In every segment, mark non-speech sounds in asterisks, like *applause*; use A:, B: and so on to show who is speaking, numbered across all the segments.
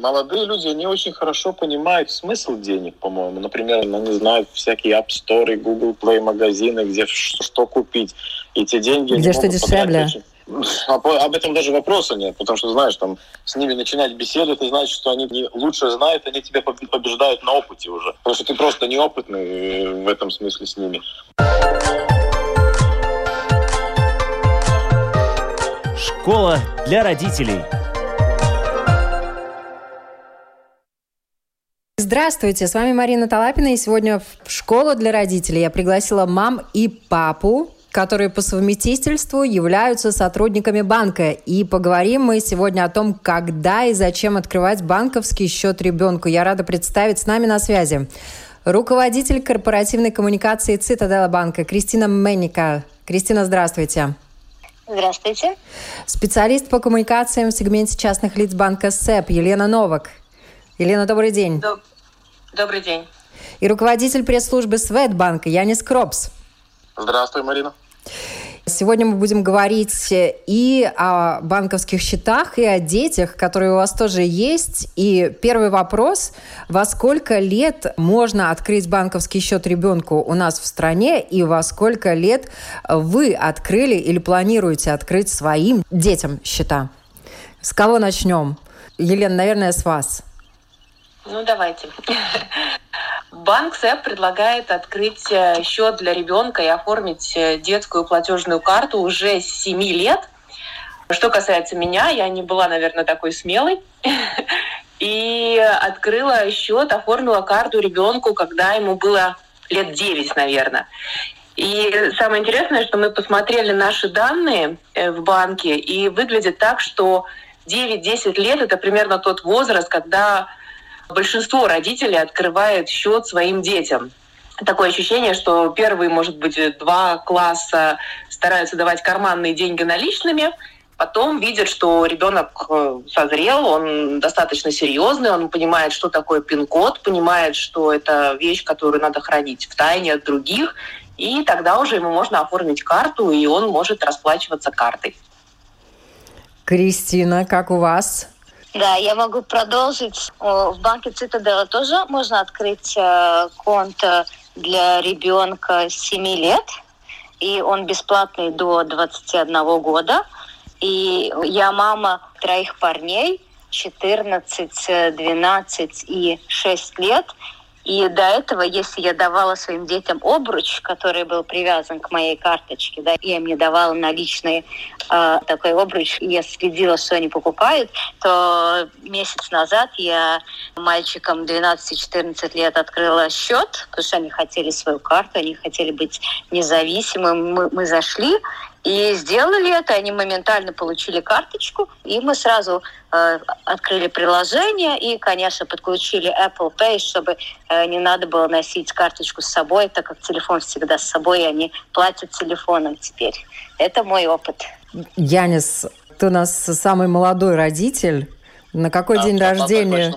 A: молодые люди, они очень хорошо понимают смысл денег, по-моему. Например, они знают всякие App Store, Google Play магазины, где что купить. И эти деньги...
B: Где что дешевле. *laughs*
A: Об этом даже вопроса нет, потому что, знаешь, там с ними начинать беседу, это значит, что они не лучше знают, они тебя побеждают на опыте уже. Потому что ты просто неопытный э, в этом смысле с ними.
C: Школа для родителей.
B: Здравствуйте, с вами Марина Талапина, и сегодня в школу для родителей я пригласила мам и папу, которые по совместительству являются сотрудниками банка. И поговорим мы сегодня о том, когда и зачем открывать банковский счет ребенку. Я рада представить с нами на связи руководитель корпоративной коммуникации Цитадела банка Кристина Менника. Кристина, здравствуйте.
D: Здравствуйте.
B: Специалист по коммуникациям в сегменте частных лиц банка СЭП Елена Новак. Елена, добрый день. Доб-
D: добрый день.
B: И руководитель пресс-службы Светбанка Янис Кропс.
A: Здравствуй, Марина.
B: Сегодня мы будем говорить и о банковских счетах, и о детях, которые у вас тоже есть. И первый вопрос. Во сколько лет можно открыть банковский счет ребенку у нас в стране? И во сколько лет вы открыли или планируете открыть своим детям счета? С кого начнем? Елена, наверное, с вас.
D: Ну, давайте. *laughs* Банк СЭП предлагает открыть э, счет для ребенка и оформить э, детскую платежную карту уже с 7 лет. Что касается меня, я не была, наверное, такой смелой. *laughs* И открыла счет, оформила карту ребенку, когда ему было лет 9, наверное. И самое интересное, что мы посмотрели наши данные э, в банке, и выглядит так, что 9-10 лет – это примерно тот возраст, когда большинство родителей открывает счет своим детям. Такое ощущение, что первые, может быть, два класса стараются давать карманные деньги наличными, потом видят, что ребенок э, созрел, он достаточно серьезный, он понимает, что такое пин-код, понимает, что это вещь, которую надо хранить в тайне от других, и тогда уже ему можно оформить карту, и он может расплачиваться картой.
B: Кристина, как у вас?
D: Да, я могу продолжить. В банке Цитадела тоже можно открыть э, конт э, для ребенка 7 лет, и он бесплатный до 21 года. И я мама троих парней, 14, 12 и 6 лет – и до этого, если я давала своим детям обруч, который был привязан к моей карточке, да, я им не давала наличный э, такой обруч, и я следила, что они покупают, то месяц назад я мальчикам 12-14 лет открыла счет, потому что они хотели свою карту, они хотели быть независимыми. Мы, мы зашли, и сделали это, они моментально получили карточку, и мы сразу э, открыли приложение и, конечно, подключили Apple Pay, чтобы э, не надо было носить карточку с собой, так как телефон всегда с собой, и они платят телефоном теперь. Это мой опыт.
B: Янис, ты у нас самый молодой родитель. На какой да, день рождения?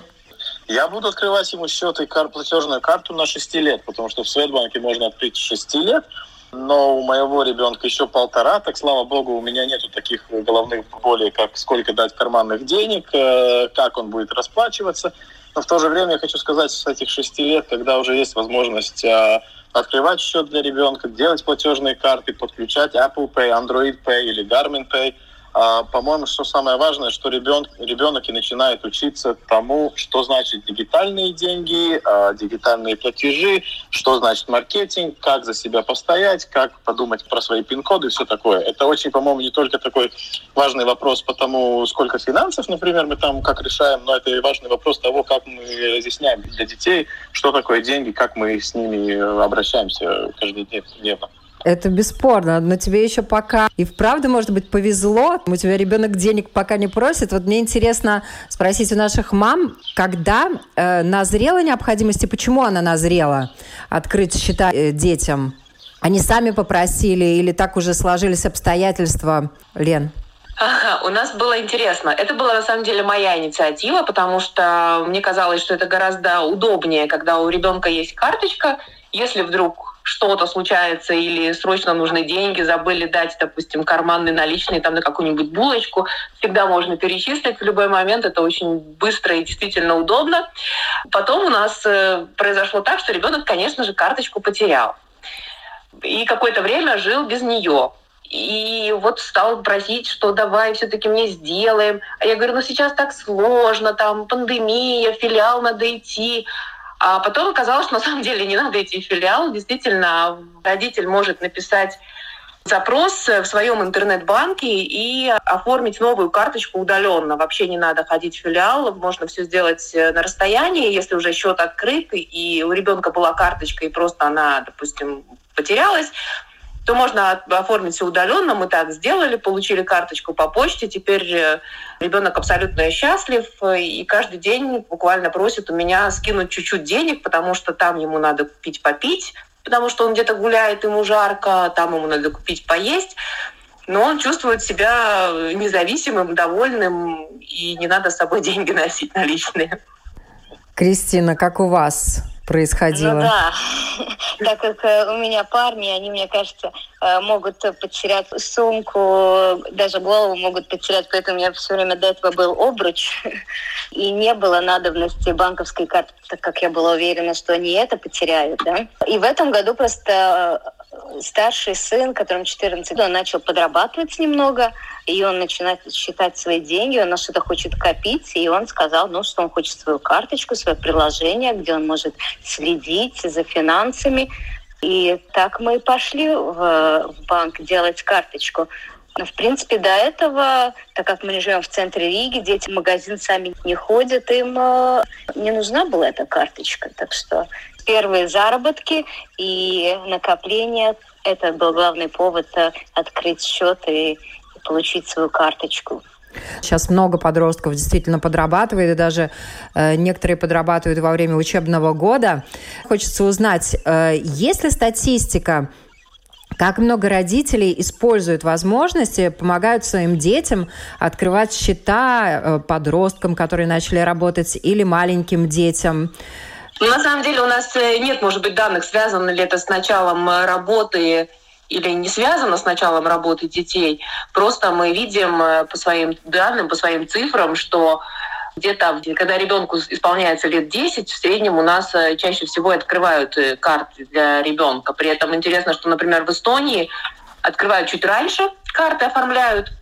A: Я буду открывать ему счет и кар- платежную карту на 6 лет, потому что в Светбанке можно открыть 6 лет – но у моего ребенка еще полтора, так слава богу, у меня нету таких головных болей, как сколько дать карманных денег, э, как он будет расплачиваться. Но в то же время я хочу сказать, с этих шести лет, когда уже есть возможность э, открывать счет для ребенка, делать платежные карты, подключать Apple Pay, Android Pay или Garmin Pay – по-моему, что самое важное, что ребенок, ребенок и начинает учиться тому, что значит дигитальные деньги, а, дигитальные платежи, что значит маркетинг, как за себя постоять, как подумать про свои пин-коды и все такое. Это очень, по-моему, не только такой важный вопрос по тому, сколько финансов, например, мы там как решаем, но это и важный вопрос того, как мы разъясняем для детей, что такое деньги, как мы с ними обращаемся каждодневно.
B: Это бесспорно, но тебе еще пока и вправду, может быть, повезло. У тебя ребенок денег пока не просит. Вот мне интересно спросить у наших мам, когда э, назрела необходимость и почему она назрела открыть счета э, детям? Они сами попросили или так уже сложились обстоятельства, Лен?
D: У нас было интересно. Это была на самом деле моя инициатива, потому что мне казалось, что это гораздо удобнее, когда у ребенка есть карточка. Если вдруг
E: что-то случается или срочно нужны деньги, забыли дать, допустим, карманные наличные там на какую-нибудь булочку, всегда можно перечислить в любой момент, это очень быстро и действительно удобно. Потом у нас э, произошло так, что ребенок, конечно же, карточку потерял. И какое-то время жил без нее. И вот стал просить, что давай все-таки мне сделаем. А я говорю, ну сейчас так сложно, там пандемия, филиал надо идти. А потом оказалось, что на самом деле не надо идти в филиал. Действительно, родитель может написать запрос в своем интернет-банке и оформить новую карточку удаленно. Вообще не надо ходить в филиал, можно все сделать на расстоянии, если уже счет открыт, и у ребенка была карточка, и просто она, допустим, потерялась, то можно оформить все удаленно. Мы так сделали, получили карточку по почте. Теперь э, ребенок абсолютно счастлив и каждый день буквально просит у меня скинуть чуть-чуть денег, потому что там ему надо купить попить, потому что он где-то гуляет, ему жарко, там ему надо купить поесть. Но он чувствует себя независимым, довольным, и не надо с собой *laughs* деньги носить наличные.
B: Кристина, как у вас? Происходило? Ну
D: да, *laughs* так как э, у меня парни, они, мне кажется, э, могут потерять сумку, даже голову могут потерять, поэтому у меня все время до этого был обруч, *laughs* и не было надобности банковской карты, так как я была уверена, что они это потеряют. Да? И в этом году просто старший сын, которому 14 он начал подрабатывать немного, и он начинает считать свои деньги, он на что-то хочет копить, и он сказал, ну, что он хочет свою карточку, свое приложение, где он может следить за финансами. И так мы и пошли в, банк делать карточку. Но, в принципе, до этого, так как мы живем в центре Риги, дети в магазин сами не ходят, им э, не нужна была эта карточка. Так что первые заработки и накопления – это был главный повод э, открыть счет и получить свою карточку.
B: Сейчас много подростков действительно подрабатывает, и даже э, некоторые подрабатывают во время учебного года. Хочется узнать, э, есть ли статистика, как много родителей используют возможности, помогают своим детям открывать счета э, подросткам, которые начали работать, или маленьким детям?
E: Ну, на самом деле у нас э, нет, может быть, данных, связано ли это с началом э, работы или не связано с началом работы детей. Просто мы видим э, по своим данным, по своим цифрам, что где-то, когда ребенку исполняется лет 10, в среднем у нас чаще всего открывают карты для ребенка. При этом интересно, что, например, в Эстонии открывают чуть раньше, карты оформляют,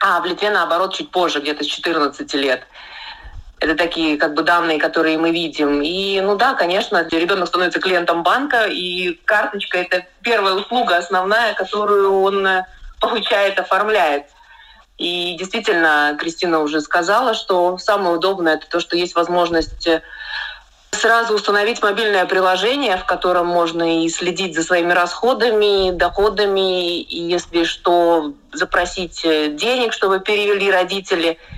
E: а в Литве, наоборот, чуть позже, где-то с 14 лет. Это такие как бы данные, которые мы видим. И, ну да, конечно, ребенок становится клиентом банка, и карточка — это первая услуга основная, которую он э, получает, оформляет. И действительно, Кристина уже сказала, что самое удобное — это то, что есть возможность э, сразу установить мобильное приложение, в котором можно и следить за своими расходами, доходами, и если что, запросить э, денег, чтобы перевели родители —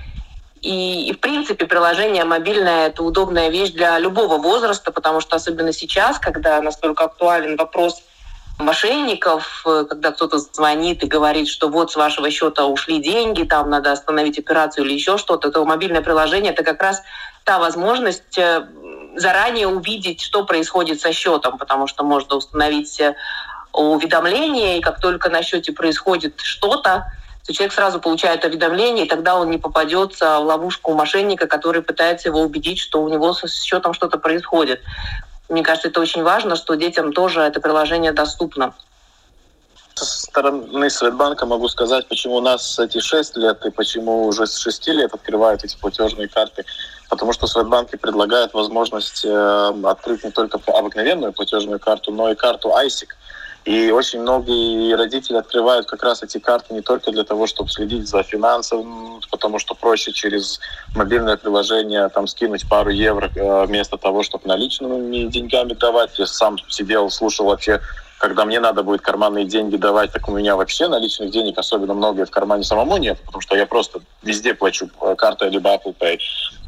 E: и, и, в принципе, приложение мобильное – это удобная вещь для любого возраста, потому что особенно сейчас, когда настолько актуален вопрос мошенников, э, когда кто-то звонит и говорит, что вот с вашего счета ушли деньги, там надо остановить операцию или еще что-то, то мобильное приложение – это как раз та возможность э, заранее увидеть, что происходит со счетом, потому что можно установить э, уведомление, и как только на счете происходит что-то, то человек сразу получает уведомление, и тогда он не попадется в ловушку мошенника, который пытается его убедить, что у него с счетом что-то происходит. Мне кажется, это очень важно, что детям тоже это приложение доступно.
A: Со стороны Светбанка могу сказать, почему у нас эти 6 лет и почему уже с 6 лет открывают эти платежные карты. Потому что Светбанки предлагают возможность э, открыть не только обыкновенную платежную карту, но и карту ISIC – и очень многие родители открывают как раз эти карты не только для того, чтобы следить за финансами, потому что проще через мобильное приложение там скинуть пару евро э, вместо того, чтобы наличными деньгами давать. Я сам сидел, слушал вообще когда мне надо будет карманные деньги давать, так у меня вообще наличных денег особенно много в кармане самому нет, потому что я просто везде плачу э, картой либо Apple Pay.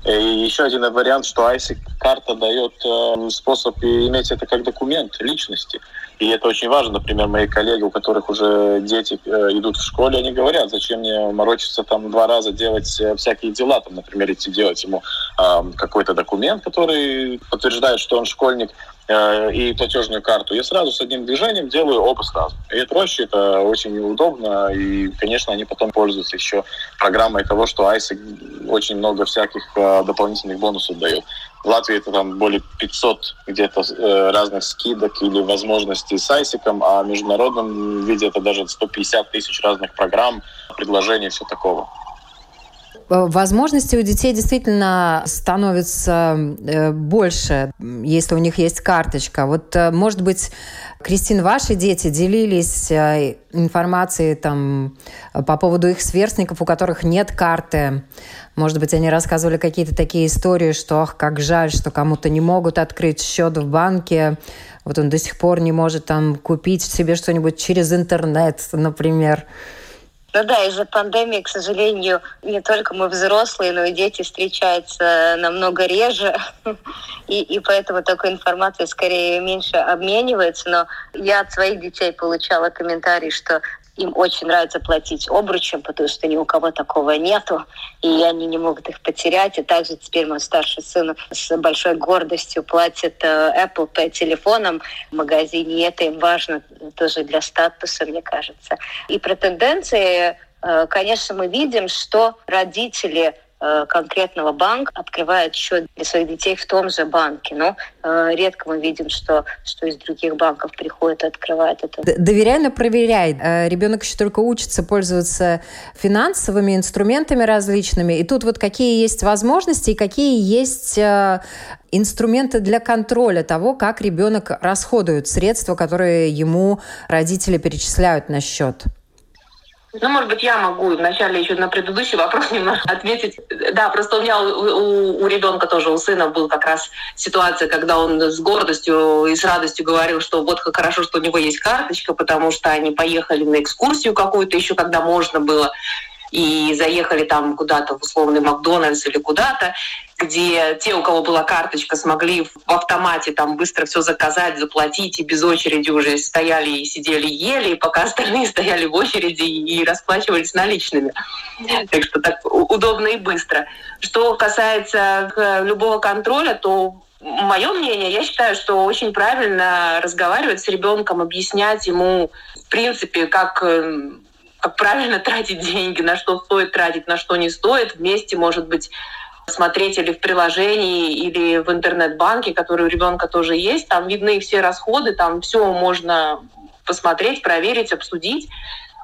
A: И еще один вариант, что ISIC карта дает э, способ иметь это как документ личности. И это очень важно. Например, мои коллеги, у которых уже дети э, идут в школе, они говорят, зачем мне морочиться там два раза делать э, всякие дела, там, например, идти делать ему какой-то документ, который подтверждает, что он школьник, Э, и платежную карту, я сразу с одним движением делаю оба сразу. И это проще, это очень удобно, и, конечно, они потом пользуются еще программой того, что Айси очень много всяких э, дополнительных бонусов дает. В Латвии это там более 500 где-то э, разных скидок или возможностей с Айсиком, а в международном виде это даже 150 тысяч разных программ, предложений, все такого.
B: Э, возможностей у детей действительно становится э, больше, если у них есть карточка. Вот, э, может быть, Кристин, ваши дети делились информацией там, по поводу их сверстников, у которых нет карты. Может быть, они рассказывали какие-то такие истории, что ах, как жаль, что кому-то не могут открыть счет в банке. Вот он до сих пор не может там купить себе что-нибудь через интернет, например.
D: Ну да, из-за пандемии, к сожалению, не только мы взрослые, но и дети встречаются намного реже, *laughs* и, и поэтому такой информации скорее меньше обменивается. Но я от своих детей получала комментарий, что им очень нравится платить обручем, потому что ни у кого такого нету, и они не могут их потерять. И также теперь мой старший сын с большой гордостью платит э, Apple Pay телефоном в магазине, и это им важно тоже для статуса, мне кажется. И про тенденции, э, конечно, мы видим, что родители конкретного банка открывает счет для своих детей в том же банке. Но э, редко мы видим, что, что из других банков приходит и открывает это.
B: Доверяй, проверяй. Э, ребенок еще только учится пользоваться финансовыми инструментами различными. И тут вот какие есть возможности и какие есть э, инструменты для контроля того, как ребенок расходует средства, которые ему родители перечисляют на счет.
E: Ну, может быть, я могу вначале еще на предыдущий вопрос *laughs* немножко ответить. Да, просто у меня у, у, у ребенка тоже, у сына был как раз ситуация, когда он с гордостью и с радостью говорил, что вот как хорошо, что у него есть карточка, потому что они поехали на экскурсию какую-то еще, когда можно было и заехали там куда-то в условный Макдональдс или куда-то, где те, у кого была карточка, смогли в автомате там быстро все заказать, заплатить, и без очереди уже стояли и сидели, ели, пока *laughs* остальные стояли в очереди и расплачивались наличными. Так что так удобно и быстро. Что касается э, любого контроля, то Мое мнение, я считаю, что очень правильно разговаривать с ребенком, объяснять ему, в принципе, как э, как правильно тратить деньги, на что стоит тратить, на что не стоит. Вместе, может быть, смотреть или в приложении, или в интернет-банке, который у ребенка тоже есть. Там видны все расходы, там все можно посмотреть, проверить, обсудить.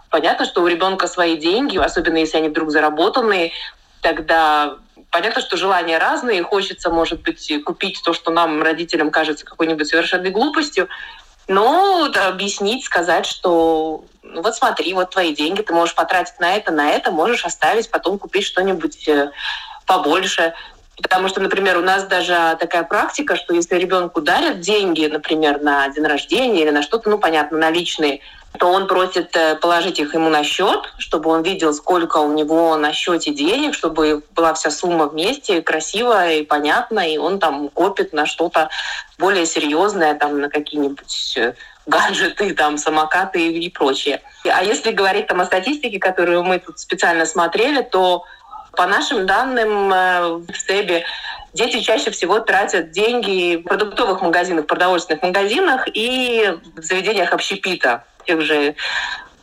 E: Понятно, что у ребенка свои деньги, особенно если они вдруг заработанные, тогда понятно, что желания разные. Хочется, может быть, купить то, что нам, родителям, кажется какой-нибудь совершенной глупостью. Но да, объяснить, сказать, что ну вот смотри, вот твои деньги, ты можешь потратить на это, на это, можешь оставить, потом купить что-нибудь э, побольше. Потому что, например, у нас даже такая практика, что если ребенку дарят деньги, например, на день рождения или на что-то, ну, понятно, наличные, то он просит э, положить их ему на счет, чтобы он видел, сколько у него на счете денег, чтобы была вся сумма вместе, красивая и понятная, и он там копит на что-то более серьезное, там, на какие-нибудь э, гаджеты, там, самокаты и, и прочее. А если говорить там о статистике, которую мы тут специально смотрели, то по нашим данным э, в СЭБе дети чаще всего тратят деньги в продуктовых магазинах, продовольственных магазинах и в заведениях общепита, тех же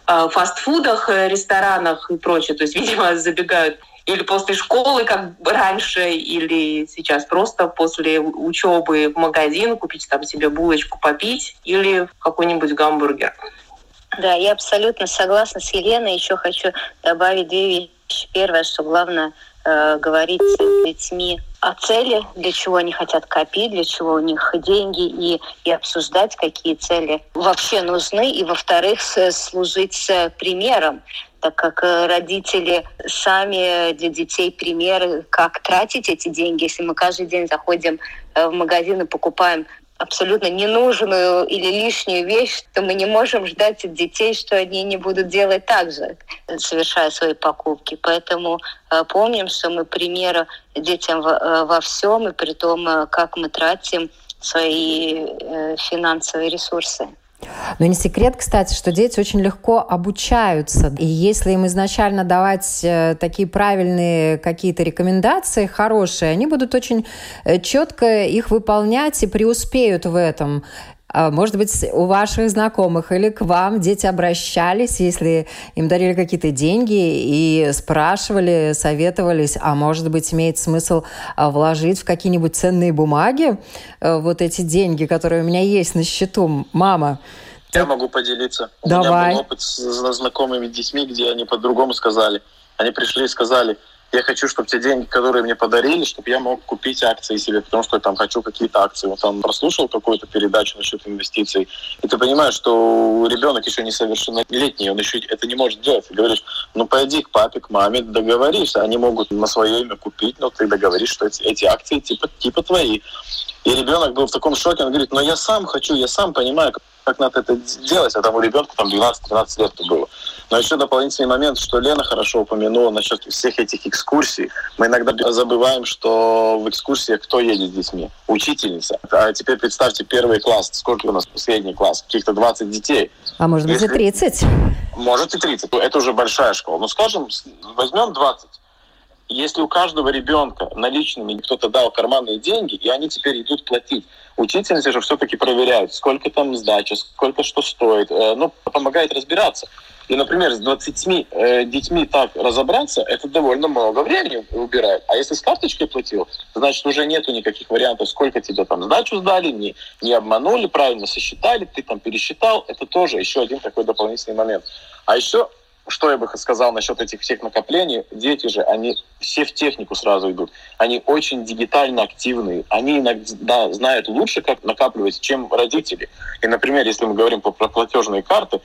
E: э, фастфудах, э, ресторанах и прочее. То есть, *laughs* видимо, забегают или после школы, как раньше, или сейчас просто после учебы в магазин купить там себе булочку попить или какой-нибудь гамбургер.
D: Да, я абсолютно согласна с Еленой. Еще хочу добавить две вещи Первое, что главное э, говорить с детьми цели, для чего они хотят копить, для чего у них деньги, и, и обсуждать, какие цели вообще нужны, и, во-вторых, служить примером, так как э, родители сами для детей примеры, как тратить эти деньги. Если мы каждый день заходим э, в магазин и покупаем абсолютно ненужную или лишнюю вещь, то мы не можем ждать от детей, что они не будут делать так же, совершая свои покупки. Поэтому э, помним, что мы примеры детям во, э, всем, и при том, э, как мы тратим свои финансовые ресурсы.
B: Но не секрет, кстати, что дети очень легко обучаются. И если им изначально давать э, такие правильные какие-то рекомендации, хорошие, они будут очень э, четко их выполнять и преуспеют в этом. А, может быть, у ваших знакомых или к вам дети обращались, если им дарили какие-то деньги и спрашивали, советовались, а может быть, имеет смысл а, вложить в какие-нибудь ценные бумаги э, вот эти деньги, которые у меня есть на счету, мама.
A: Я могу поделиться.
B: Давай.
A: У меня был опыт с знакомыми детьми, где они по-другому сказали. Они пришли и сказали, я хочу, чтобы те деньги, которые мне подарили, чтобы я мог купить акции себе, потому что я там хочу какие-то акции. Вот там прослушал какую-то передачу насчет инвестиций, и ты понимаешь, что ребенок еще не совершеннолетний, он еще это не может делать. Ты говоришь, ну пойди к папе, к маме, договоришься. Они могут на свое имя купить, но ты договоришь, что эти, эти акции типа, типа твои. И ребенок был в таком шоке, он говорит, но я сам хочу, я сам понимаю, как надо это делать, а там у ребенка там 12-13 лет было. Но еще дополнительный момент, что Лена хорошо упомянула насчет всех этих экскурсий. Мы иногда забываем, что в экскурсиях кто едет с детьми? Учительница. А теперь представьте первый класс. Сколько у нас последний класс? Каких-то 20 детей.
B: А может быть Если... и 30?
A: Может и 30. Это уже большая школа. Ну, скажем, возьмем 20 если у каждого ребенка наличными кто-то дал карманные деньги, и они теперь идут платить, учительницы же все-таки проверяют, сколько там сдача, сколько что стоит, э, ну, помогает разбираться. И, например, с 20 э, детьми так разобраться, это довольно много времени убирает. А если с карточкой платил, значит, уже нету никаких вариантов, сколько тебе там сдачу сдали, не, не обманули, правильно сосчитали, ты там пересчитал. Это тоже еще один такой дополнительный момент. А еще что я бы сказал насчет этих всех накоплений? Дети же, они все в технику сразу идут. Они очень дигитально активные. Они иногда знают лучше, как накапливать, чем родители. И, например, если мы говорим про платежные карты,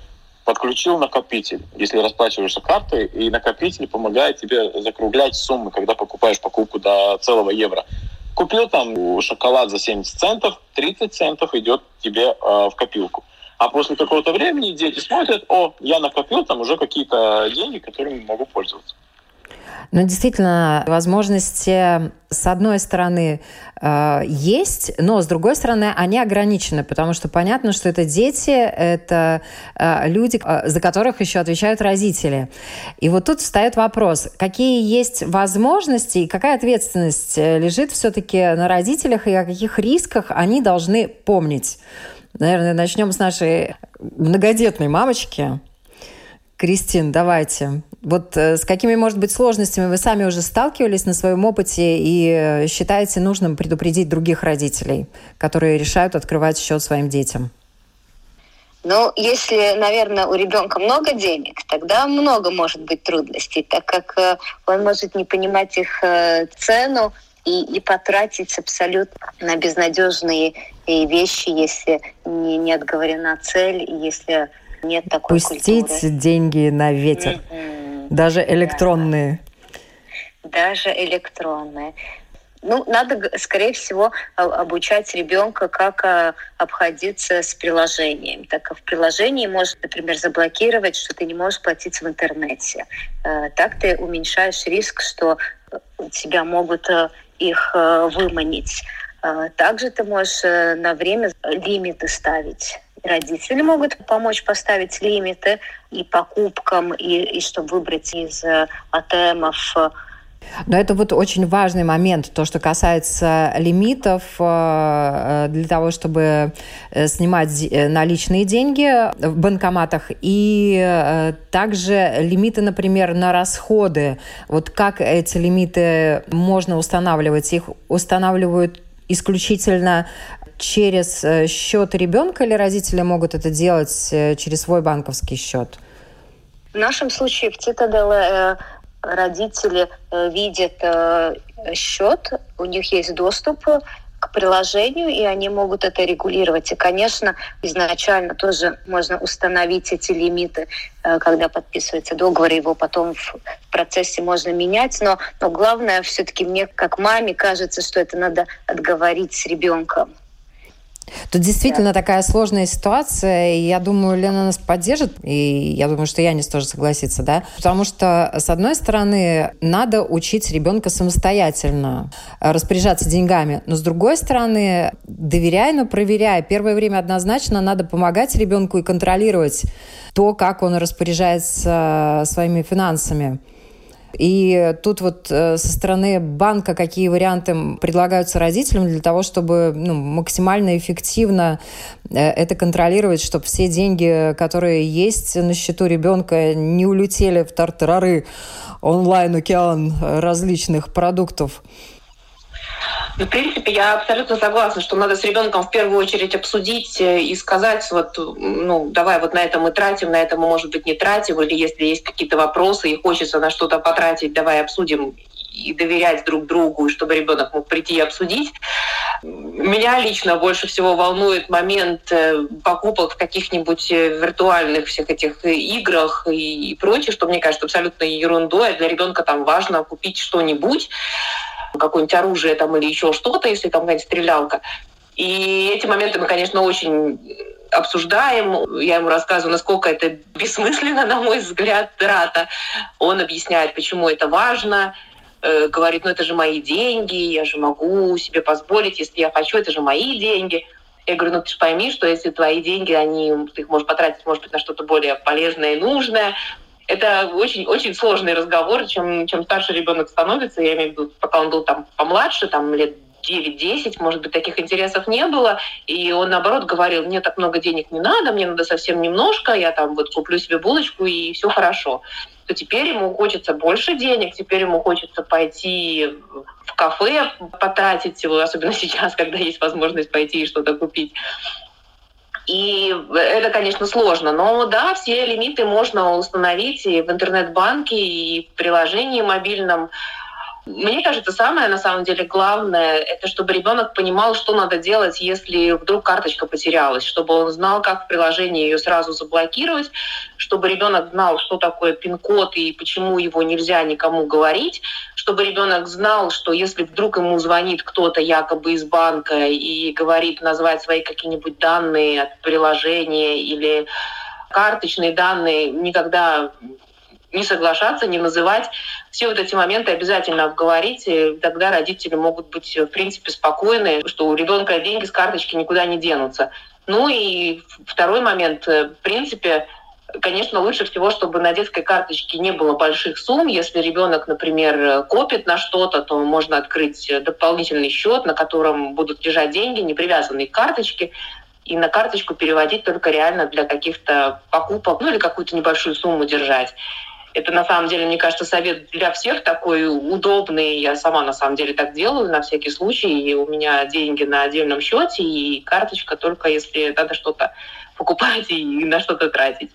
A: подключил накопитель. Если расплачиваешься картой, и накопитель помогает тебе закруглять суммы, когда покупаешь покупку до целого евро. Купил там шоколад за 70 центов, 30 центов идет тебе э, в копилку. А после какого-то времени дети смотрят, о, я накопил там уже какие-то деньги, которыми могу пользоваться.
B: Ну, действительно, возможности, с одной стороны, э, есть, но с другой стороны, они ограничены, потому что понятно, что это дети, это э, люди, э, за которых еще отвечают родители. И вот тут встает вопрос, какие есть возможности и какая ответственность лежит все-таки на родителях и о каких рисках они должны помнить. Наверное, начнем с нашей многодетной мамочки. Кристин, давайте. Вот э, с какими, может быть, сложностями вы сами уже сталкивались на своем опыте и э, считаете нужным предупредить других родителей, которые решают открывать счет своим детям?
D: Ну, если, наверное, у ребенка много денег, тогда много может быть трудностей, так как э, он может не понимать их цену, и, и потратить абсолютно на безнадежные вещи, если не, не отговорена цель, если нет такой
B: Пустить
D: культуры.
B: деньги на ветер, mm-hmm. даже электронные.
D: Да. Даже электронные. Ну, надо, скорее всего, обучать ребенка, как а, обходиться с приложением. Так как в приложении может, например, заблокировать, что ты не можешь платить в интернете. Э, так ты уменьшаешь риск, что тебя могут э, их э, выманить. Э, также ты можешь э, на время лимиты ставить. Родители могут помочь поставить лимиты и покупкам, и, и чтобы выбрать из АТМов
B: но это вот очень важный момент, то, что касается лимитов для того, чтобы снимать наличные деньги в банкоматах и также лимиты, например, на расходы. Вот как эти лимиты можно устанавливать? Их устанавливают исключительно через э, счет ребенка или родители могут это делать э, через свой банковский счет?
D: В нашем случае в Цитадел э, родители видят счет, у них есть доступ к приложению, и они могут это регулировать. И, конечно, изначально тоже можно установить эти лимиты, э, когда подписывается договор, его потом в процессе можно менять. Но, но главное, все-таки мне, как маме, кажется, что это надо отговорить с ребенком.
B: Тут действительно да. такая сложная ситуация, и я думаю, Лена нас поддержит, и я думаю, что Янис тоже согласится, да? Потому что, с одной стороны, надо учить ребенка самостоятельно распоряжаться деньгами, но с другой стороны, доверяй, но проверяй. Первое время однозначно надо помогать ребенку и контролировать то, как он распоряжается своими финансами. И тут вот э, со стороны банка какие варианты предлагаются родителям для того, чтобы ну, максимально эффективно э, это контролировать, чтобы все деньги, которые есть на счету ребенка, не улетели в тартарары онлайн-океан различных продуктов.
E: Ну, в принципе, я абсолютно согласна, что надо с ребенком в первую очередь обсудить э, и сказать, вот, ну, давай вот на это мы тратим, на это мы, может быть, не тратим, или если есть какие-то вопросы и хочется на что-то потратить, давай обсудим и доверять друг другу, и чтобы ребенок мог прийти и обсудить. Меня лично больше всего волнует момент э, покупок в каких-нибудь э, виртуальных всех этих играх и прочее, что мне кажется абсолютно ерундой. А для ребенка там важно купить что-нибудь, какое-нибудь оружие там или еще что-то, если там какая-нибудь стрелялка. И эти моменты мы, конечно, очень обсуждаем. Я ему рассказываю, насколько это бессмысленно, на мой взгляд, трата. Он объясняет, почему это важно. Э, говорит, ну это же мои деньги, я же могу себе позволить, если я хочу, это же мои деньги. Я говорю, ну ты же пойми, что если твои деньги, они, ты их можешь потратить, может быть, на что-то более полезное и нужное, это очень, очень сложный разговор, чем, чем старше ребенок становится, я имею в виду, пока он был там помладше, там лет 9-10, может быть, таких интересов не было. И он, наоборот, говорил, мне так много денег не надо, мне надо совсем немножко, я там вот куплю себе булочку, и все хорошо. То теперь ему хочется больше денег, теперь ему хочется пойти в кафе, потратить его, особенно *laughs* сейчас, когда есть возможность пойти и что-то купить. И это, конечно, сложно. Но да, все лимиты можно установить и в интернет-банке, и в приложении мобильном. Мне кажется, самое на самом деле главное, это чтобы ребенок понимал, что надо делать, если вдруг карточка потерялась, чтобы он знал, как в приложении ее сразу заблокировать, чтобы ребенок знал, что такое пин-код и почему его нельзя никому говорить, чтобы ребенок знал, что если вдруг ему звонит кто-то якобы из банка и говорит назвать свои какие-нибудь данные от приложения или карточные данные, никогда не соглашаться, не называть. Все вот эти моменты обязательно обговорить, и тогда родители могут быть, в принципе, спокойны, что у ребенка деньги с карточки никуда не денутся. Ну и второй момент, в принципе, конечно, лучше всего, чтобы на детской карточке не было больших сумм. Если ребенок, например, копит на что-то, то можно открыть дополнительный счет, на котором будут лежать деньги, не привязанные к карточке, и на карточку переводить только реально для каких-то покупок, ну или какую-то небольшую сумму держать. Это на самом деле, мне кажется, совет для всех такой удобный. Я сама на самом деле так делаю на всякий случай. И у меня деньги на отдельном счете и карточка только если надо что-то покупать и на что-то тратить.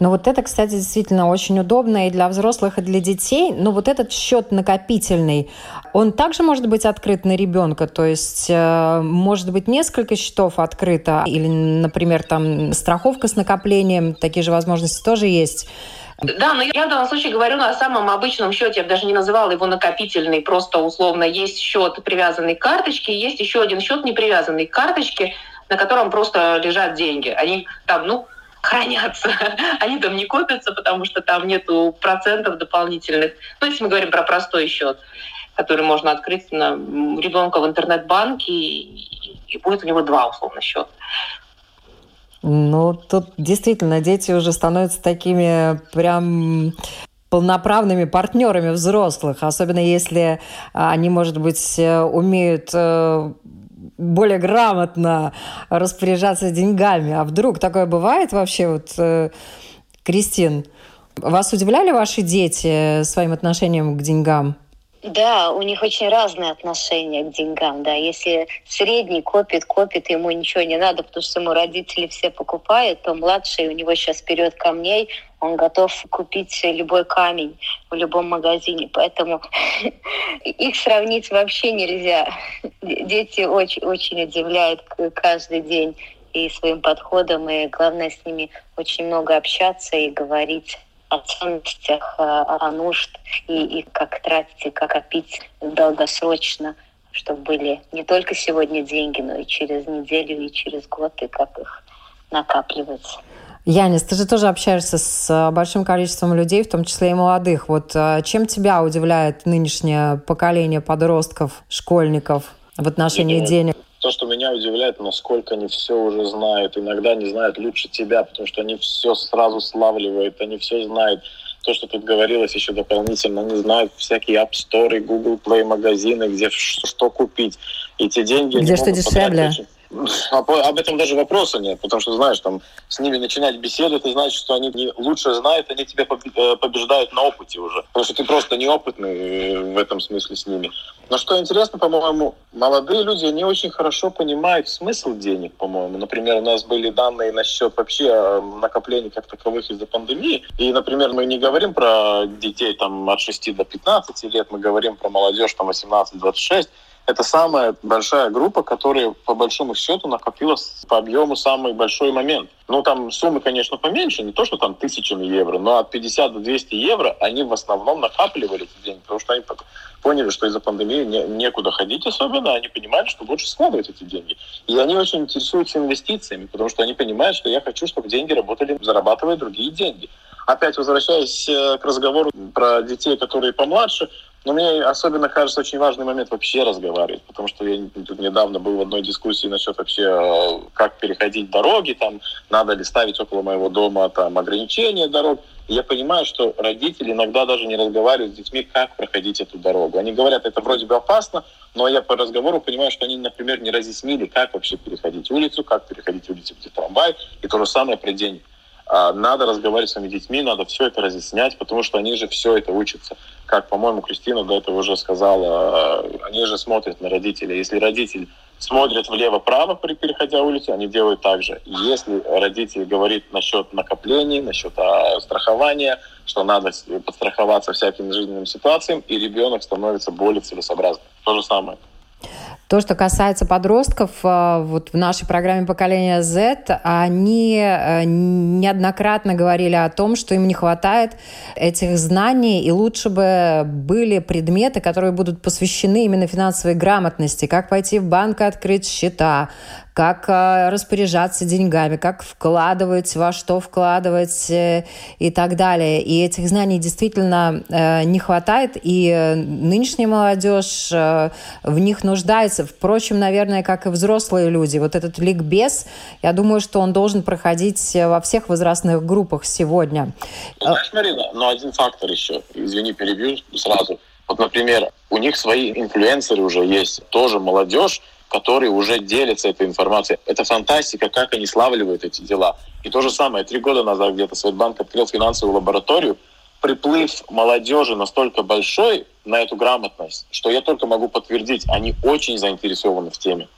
B: Ну вот это, кстати, действительно очень удобно и для взрослых, и для детей. Но вот этот счет накопительный, он также может быть открыт на ребенка, то есть э, может быть несколько счетов открыто, или, например, там страховка с накоплением, такие же возможности тоже есть.
E: Да, но я в данном случае говорю на самом обычном счете, я бы даже не называла его накопительный, просто условно есть счет привязанный к карточке, есть еще один счет не привязанный к карточке, на котором просто лежат деньги. Они там, ну, хранятся. *laughs* Они там не копятся, потому что там нету процентов дополнительных. Ну, если мы говорим про простой счет, который можно открыть на ребенка в интернет-банке, и будет у него два условно счета.
B: Ну, тут действительно дети уже становятся такими прям полноправными партнерами взрослых, особенно если а, они, может быть, э, умеют э, более грамотно распоряжаться деньгами. А вдруг такое бывает вообще, вот, э, Кристин? Вас удивляли ваши дети своим отношением к деньгам?
D: Да, у них очень разные отношения к деньгам, да. Если средний копит, копит, ему ничего не надо, потому что ему родители все покупают, то младший, у него сейчас вперед камней, он готов купить любой камень в любом магазине. Поэтому *laughs* их сравнить вообще нельзя. Дети очень, очень удивляют каждый день и своим подходом, и главное с ними очень много общаться и говорить о ценностях, о нужд и, и как тратить, и как копить долгосрочно. чтобы были не только сегодня деньги, но и через неделю, и через год, и как их накапливать.
B: Янис, ты же тоже общаешься с э, большим количеством людей, в том числе и молодых. Вот э, чем тебя удивляет нынешнее поколение подростков, школьников в отношении
A: Нет,
B: денег?
A: То, что меня удивляет, насколько они все уже знают. Иногда не знают лучше тебя, потому что они все сразу славливают, они все знают. То, что тут говорилось еще дополнительно, они знают всякие App Store, Google Play магазины, где что купить. И те деньги...
B: Где что дешевле. Очень
A: об этом даже вопроса нет, потому что, знаешь, там с ними начинать беседу, это значит, что они лучше знают, они тебя э, побеждают на опыте уже. Потому что ты просто неопытный э, в этом смысле с ними. Но что интересно, по-моему, молодые люди, они очень хорошо понимают смысл денег, по-моему. Например, у нас были данные насчет вообще э, накоплений как таковых из-за пандемии. И, например, мы не говорим про детей там от 6 до 15 лет, мы говорим про молодежь там 18-26 это самая большая группа, которая по большому счету накопилась по объему самый большой момент. Ну, там суммы, конечно, поменьше, не то, что там тысячами евро, но от 50 до 200 евро они в основном накапливали эти деньги, потому что они поняли, что из-за пандемии не, некуда ходить особенно, они понимали, что лучше складывать эти деньги. И они очень интересуются инвестициями, потому что они понимают, что я хочу, чтобы деньги работали, зарабатывая другие деньги. Опять возвращаясь э, к разговору про детей, которые помладше, но мне особенно кажется очень важный момент вообще разговаривать, потому что я тут недавно был в одной дискуссии насчет вообще, э, как переходить дороги, там, надо ли ставить около моего дома там ограничения дорог. Я понимаю, что родители иногда даже не разговаривают с детьми, как проходить эту дорогу. Они говорят, это вроде бы опасно, но я по разговору понимаю, что они, например, не разъяснили, как вообще переходить улицу, как переходить улицу, где трамвай, и то же самое про деньги. А, надо разговаривать с своими детьми, надо все это разъяснять, потому что они же все это учатся. Как, по-моему, Кристина до этого уже сказала, а, они же смотрят на родителей. Если родитель смотрит влево-право, при переходя улицу, они делают так же. Если родитель говорит насчет накоплений, насчет а, страхования, что надо подстраховаться всяким жизненным ситуациям, и ребенок становится более целесообразным. То же самое.
B: То, что касается подростков, э, вот в нашей программе «Поколение Z», они э, неоднократно говорили о том, что им не хватает этих знаний, и лучше бы были предметы, которые будут посвящены именно финансовой грамотности, как пойти в банк и открыть счета, как э, распоряжаться деньгами, как вкладывать, во что вкладывать э, и так далее. И этих знаний действительно э, не хватает, и нынешняя молодежь в них нуждается. Впрочем, наверное, как и взрослые люди. Вот этот ликбез, я думаю, что он должен проходить во всех возрастных группах сегодня.
A: Знаешь, Марина, но один фактор еще, извини, перебью сразу. Вот, например, у них свои инфлюенсеры уже есть, тоже молодежь, которые уже делятся этой информацией. Это фантастика, как они славливают эти дела. И то же самое, три года назад где-то Светбанк открыл финансовую лабораторию, приплыв молодежи настолько большой на эту грамотность, что я только могу подтвердить, они очень заинтересованы в теме.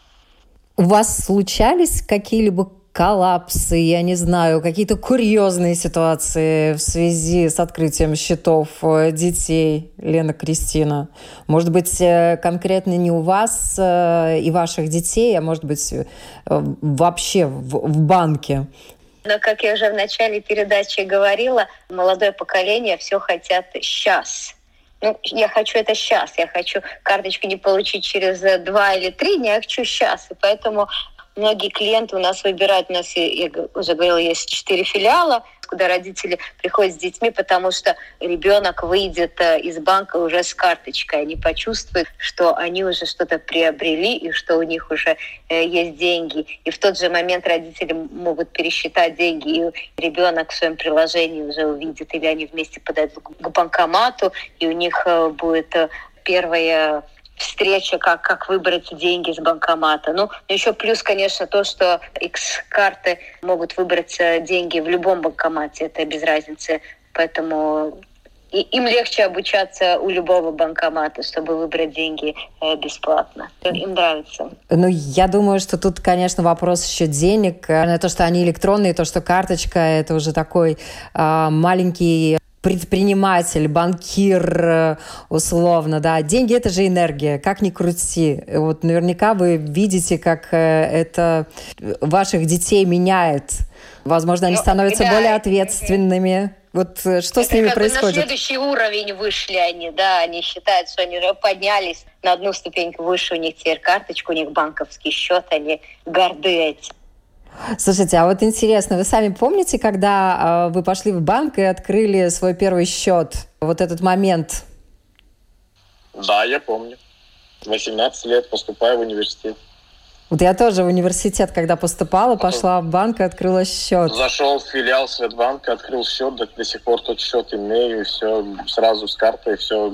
B: У вас случались какие-либо коллапсы, я не знаю, какие-то курьезные ситуации в связи с открытием счетов э, детей, Лена Кристина? Может быть, э, конкретно не у вас э, и ваших детей, а может быть, вообще в, в банке?
D: Но, как я уже в начале передачи говорила, молодое поколение все хотят сейчас. Ну, я хочу это сейчас, я хочу карточку не получить через два или три дня, я хочу сейчас. И поэтому Многие клиенты у нас выбирают, у нас, я уже говорила, есть четыре филиала, куда родители приходят с детьми, потому что ребенок выйдет э, из банка уже с карточкой. Они почувствуют, что они уже что-то приобрели и что у них уже э, есть деньги. И в тот же момент родители могут пересчитать деньги, и ребенок в своем приложении уже увидит, или они вместе подойдут к банкомату, и у них э, будет первая встреча, как, как выбрать деньги с банкомата. Ну, еще плюс, конечно, то, что X-карты могут выбрать э, деньги в любом банкомате, это без разницы. Поэтому и им легче обучаться у любого банкомата, чтобы выбрать деньги э, бесплатно. Им нравится.
B: Ну, я думаю, что тут, конечно, вопрос еще денег. То, что они электронные, то, что карточка, это уже такой э, маленький предприниматель, банкир, э, условно, да. Деньги – это же энергия, как ни крути. Вот наверняка вы видите, как э, это ваших детей меняет. Возможно, они ну, становятся да. более ответственными. Вот э, что
D: Это
B: с ними
D: как бы
B: происходит?
D: на следующий уровень вышли они, да, они считают, что они уже поднялись на одну ступеньку выше, у них теперь карточка, у них банковский счет, они горды этим.
B: Слушайте, а вот интересно, вы сами помните, когда э, вы пошли в банк и открыли свой первый счет? Вот этот момент.
A: Да, я помню. 18 лет поступаю в университет.
B: Вот я тоже в университет, когда поступала, пошла в банк и открыла счет.
A: Зашел в филиал Светбанка, открыл счет, до, до сих пор тот счет имею, все сразу с картой, все.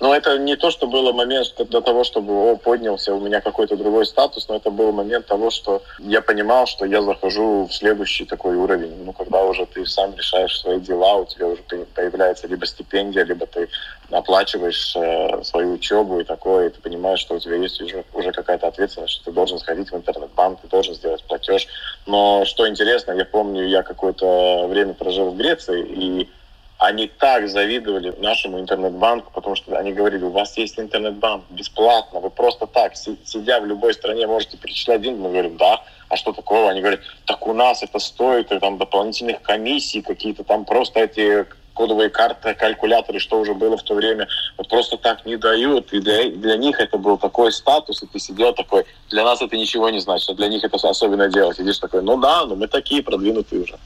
A: Но это не то, что было момент до того, чтобы о, поднялся у меня какой-то другой статус, но это был момент того, что я понимал, что я захожу в следующий такой уровень. Ну, когда уже ты сам решаешь свои дела, у тебя уже появляется либо стипендия, либо ты оплачиваешь э, свою учебу и такое, и ты понимаешь, что у тебя есть уже, уже какая-то ответственность, что ты должен сходить в интернет-банк, ты должен сделать платеж. Но что интересно, я помню, я какое-то время прожил в Греции, и они так завидовали нашему интернет-банку, потому что они говорили, у вас есть интернет-банк бесплатно, вы просто так, сидя в любой стране, можете перечислять деньги. Мы говорим, да, а что такого? Они говорят, так у нас это стоит там дополнительных комиссий какие-то, там просто эти кодовые карты, калькуляторы, что уже было в то время, вот просто так не дают. И для, для них это был такой статус, и ты сидел такой, для нас это ничего не значит, а для них это особенно дело. Сидишь такой, ну да, но мы такие продвинутые уже.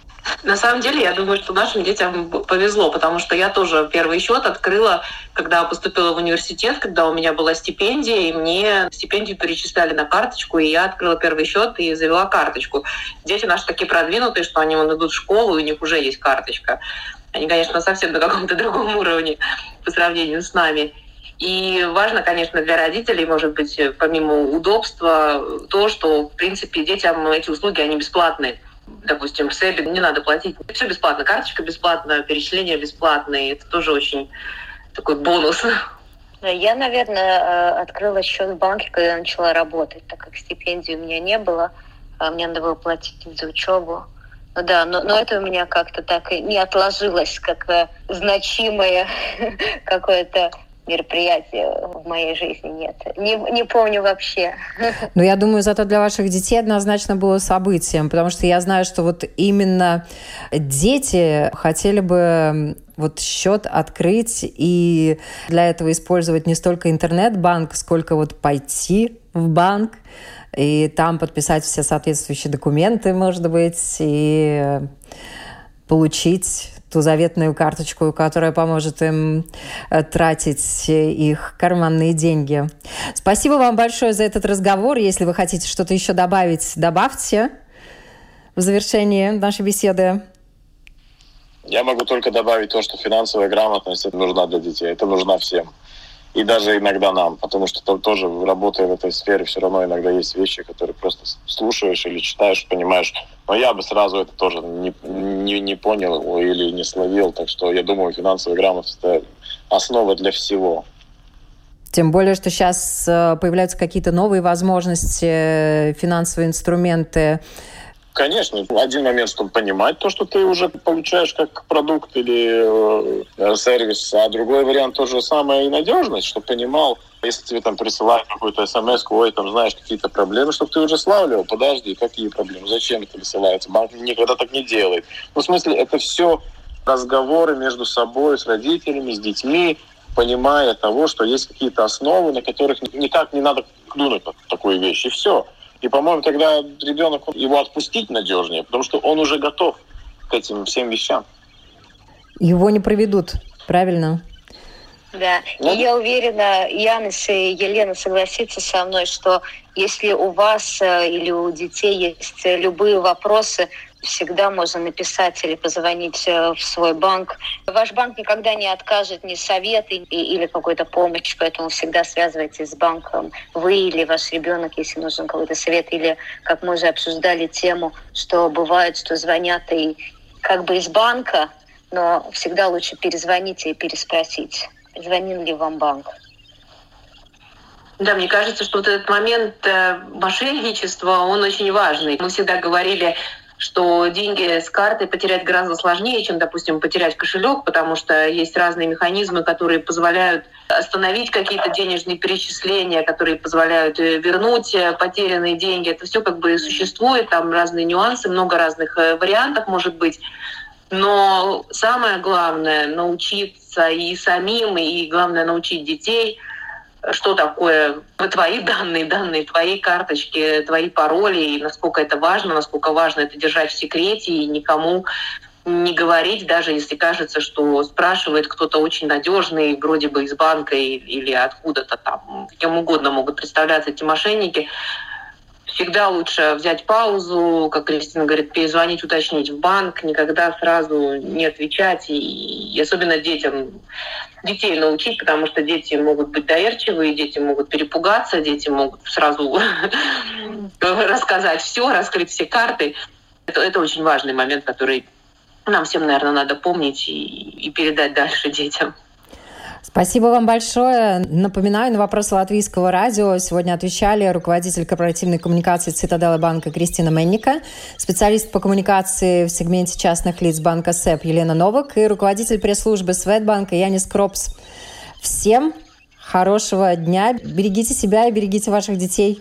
E: На самом деле, я думаю, что нашим детям повезло, потому что я тоже первый счет открыла, когда поступила в университет, когда у меня была стипендия, и мне стипендию перечисляли на карточку, и я открыла первый счет и завела карточку. Дети наши такие продвинутые, что они вон идут в школу, и у них уже есть карточка. Они, конечно, совсем на каком-то *laughs* другом уровне по сравнению с нами. И важно, конечно, для родителей, может быть, помимо удобства, то, что, в принципе, детям эти услуги, они бесплатные. Допустим, в СЭБе не надо платить. Все бесплатно. Карточка бесплатная, перечисления бесплатные. Это тоже очень такой бонус.
D: Я, наверное, э, открыла счет в банке, когда начала работать, так как стипендии у меня не было. А мне надо было платить за учебу. Ну да, но, но это у меня как-то так и не отложилось, как э, значимое *laughs* какое-то мероприятие в моей жизни нет. Не, не помню вообще. *laughs*
B: Но я думаю, зато для ваших детей однозначно было событием, потому что я знаю, что вот именно дети хотели бы вот счет открыть и для этого использовать не столько интернет-банк, сколько вот пойти в банк, и там подписать все соответствующие документы, может быть, и получить ту заветную карточку, которая поможет им э, тратить их карманные деньги. Спасибо вам большое за этот разговор. Если вы хотите что-то еще добавить, добавьте в завершении нашей беседы.
A: Я могу только добавить то, что финансовая грамотность нужна для детей. Это нужна всем и даже иногда нам, потому что там тоже, работая в этой сфере, все равно иногда есть вещи, которые просто слушаешь или читаешь, понимаешь. Но я бы сразу это тоже не, не, не понял или не словил, так что я думаю, финансовая грамотность – это основа для всего.
B: Тем более, что сейчас э, появляются какие-то новые возможности, э, финансовые инструменты,
A: Конечно, один момент, чтобы понимать то, что ты уже получаешь как продукт или э, сервис, а другой вариант то же самое и надежность, чтобы понимал, если тебе там присылают какую-то смс ой, там знаешь какие-то проблемы, чтобы ты уже славливал, подожди, какие проблемы, зачем это высылается, банк никогда так не делает. Ну, в смысле, это все разговоры между собой, с родителями, с детьми, понимая того, что есть какие-то основы, на которых никак не надо клюнуть такую вещь, и все. И, по-моему, тогда ребенок, его отпустить надежнее, потому что он уже готов к этим всем вещам.
B: Его не проведут, правильно?
D: Да, ну, и я уверена, Янис и Елена согласится со мной, что если у вас э, или у детей есть любые вопросы, всегда можно написать или позвонить э, в свой банк. Ваш банк никогда не откажет ни совет или какой-то помощь, поэтому всегда связывайтесь с банком. Вы или ваш ребенок, если нужен какой-то совет. Или, как мы уже обсуждали тему, что бывает, что звонят и как бы из банка, но всегда лучше перезвонить и переспросить, звонил ли вам банк.
E: Да, мне кажется, что вот этот момент э, мошенничества, он очень важный. Мы всегда говорили, что деньги с карты потерять гораздо сложнее, чем, допустим, потерять кошелек, потому что есть разные механизмы, которые позволяют остановить какие-то денежные перечисления, которые позволяют э, вернуть э, потерянные деньги. Это все как бы существует, там разные нюансы, много разных э, вариантов может быть. Но самое главное научиться и самим, и главное научить детей, что такое твои *laughs* данные, данные твои карточки, твои пароли, и насколько это важно, насколько важно это держать в секрете и никому не говорить, даже если кажется, что спрашивает кто-то очень надежный, вроде бы из банка или откуда-то там, кем угодно могут представляться эти мошенники. Всегда лучше взять паузу, как Кристина говорит, перезвонить, уточнить в банк, никогда сразу не отвечать, и, и особенно детям, детей научить, потому что дети могут быть доверчивые, дети могут перепугаться, дети могут сразу *laughs* рассказать все, раскрыть все карты. Это, это очень важный момент, который нам всем, наверное, надо помнить и, и передать дальше детям.
B: Спасибо вам большое. Напоминаю, на вопросы латвийского радио сегодня отвечали руководитель корпоративной коммуникации Цитадела банка Кристина Менника, специалист по коммуникации в сегменте частных лиц банка СЭП Елена Новак и руководитель пресс-службы Светбанка Янис Кропс. Всем хорошего дня. Берегите себя и берегите ваших детей.